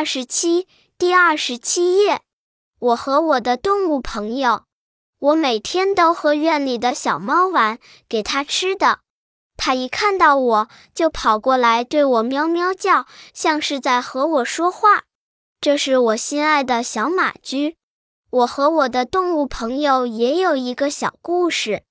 二十七第二十七页。我和我的动物朋友我每天都和院里的小猫玩给它吃的。它一看到我就跑过来对我喵喵叫像是在和我说话。这是我心爱的小马驹。我和我的动物朋友也有一个小故事。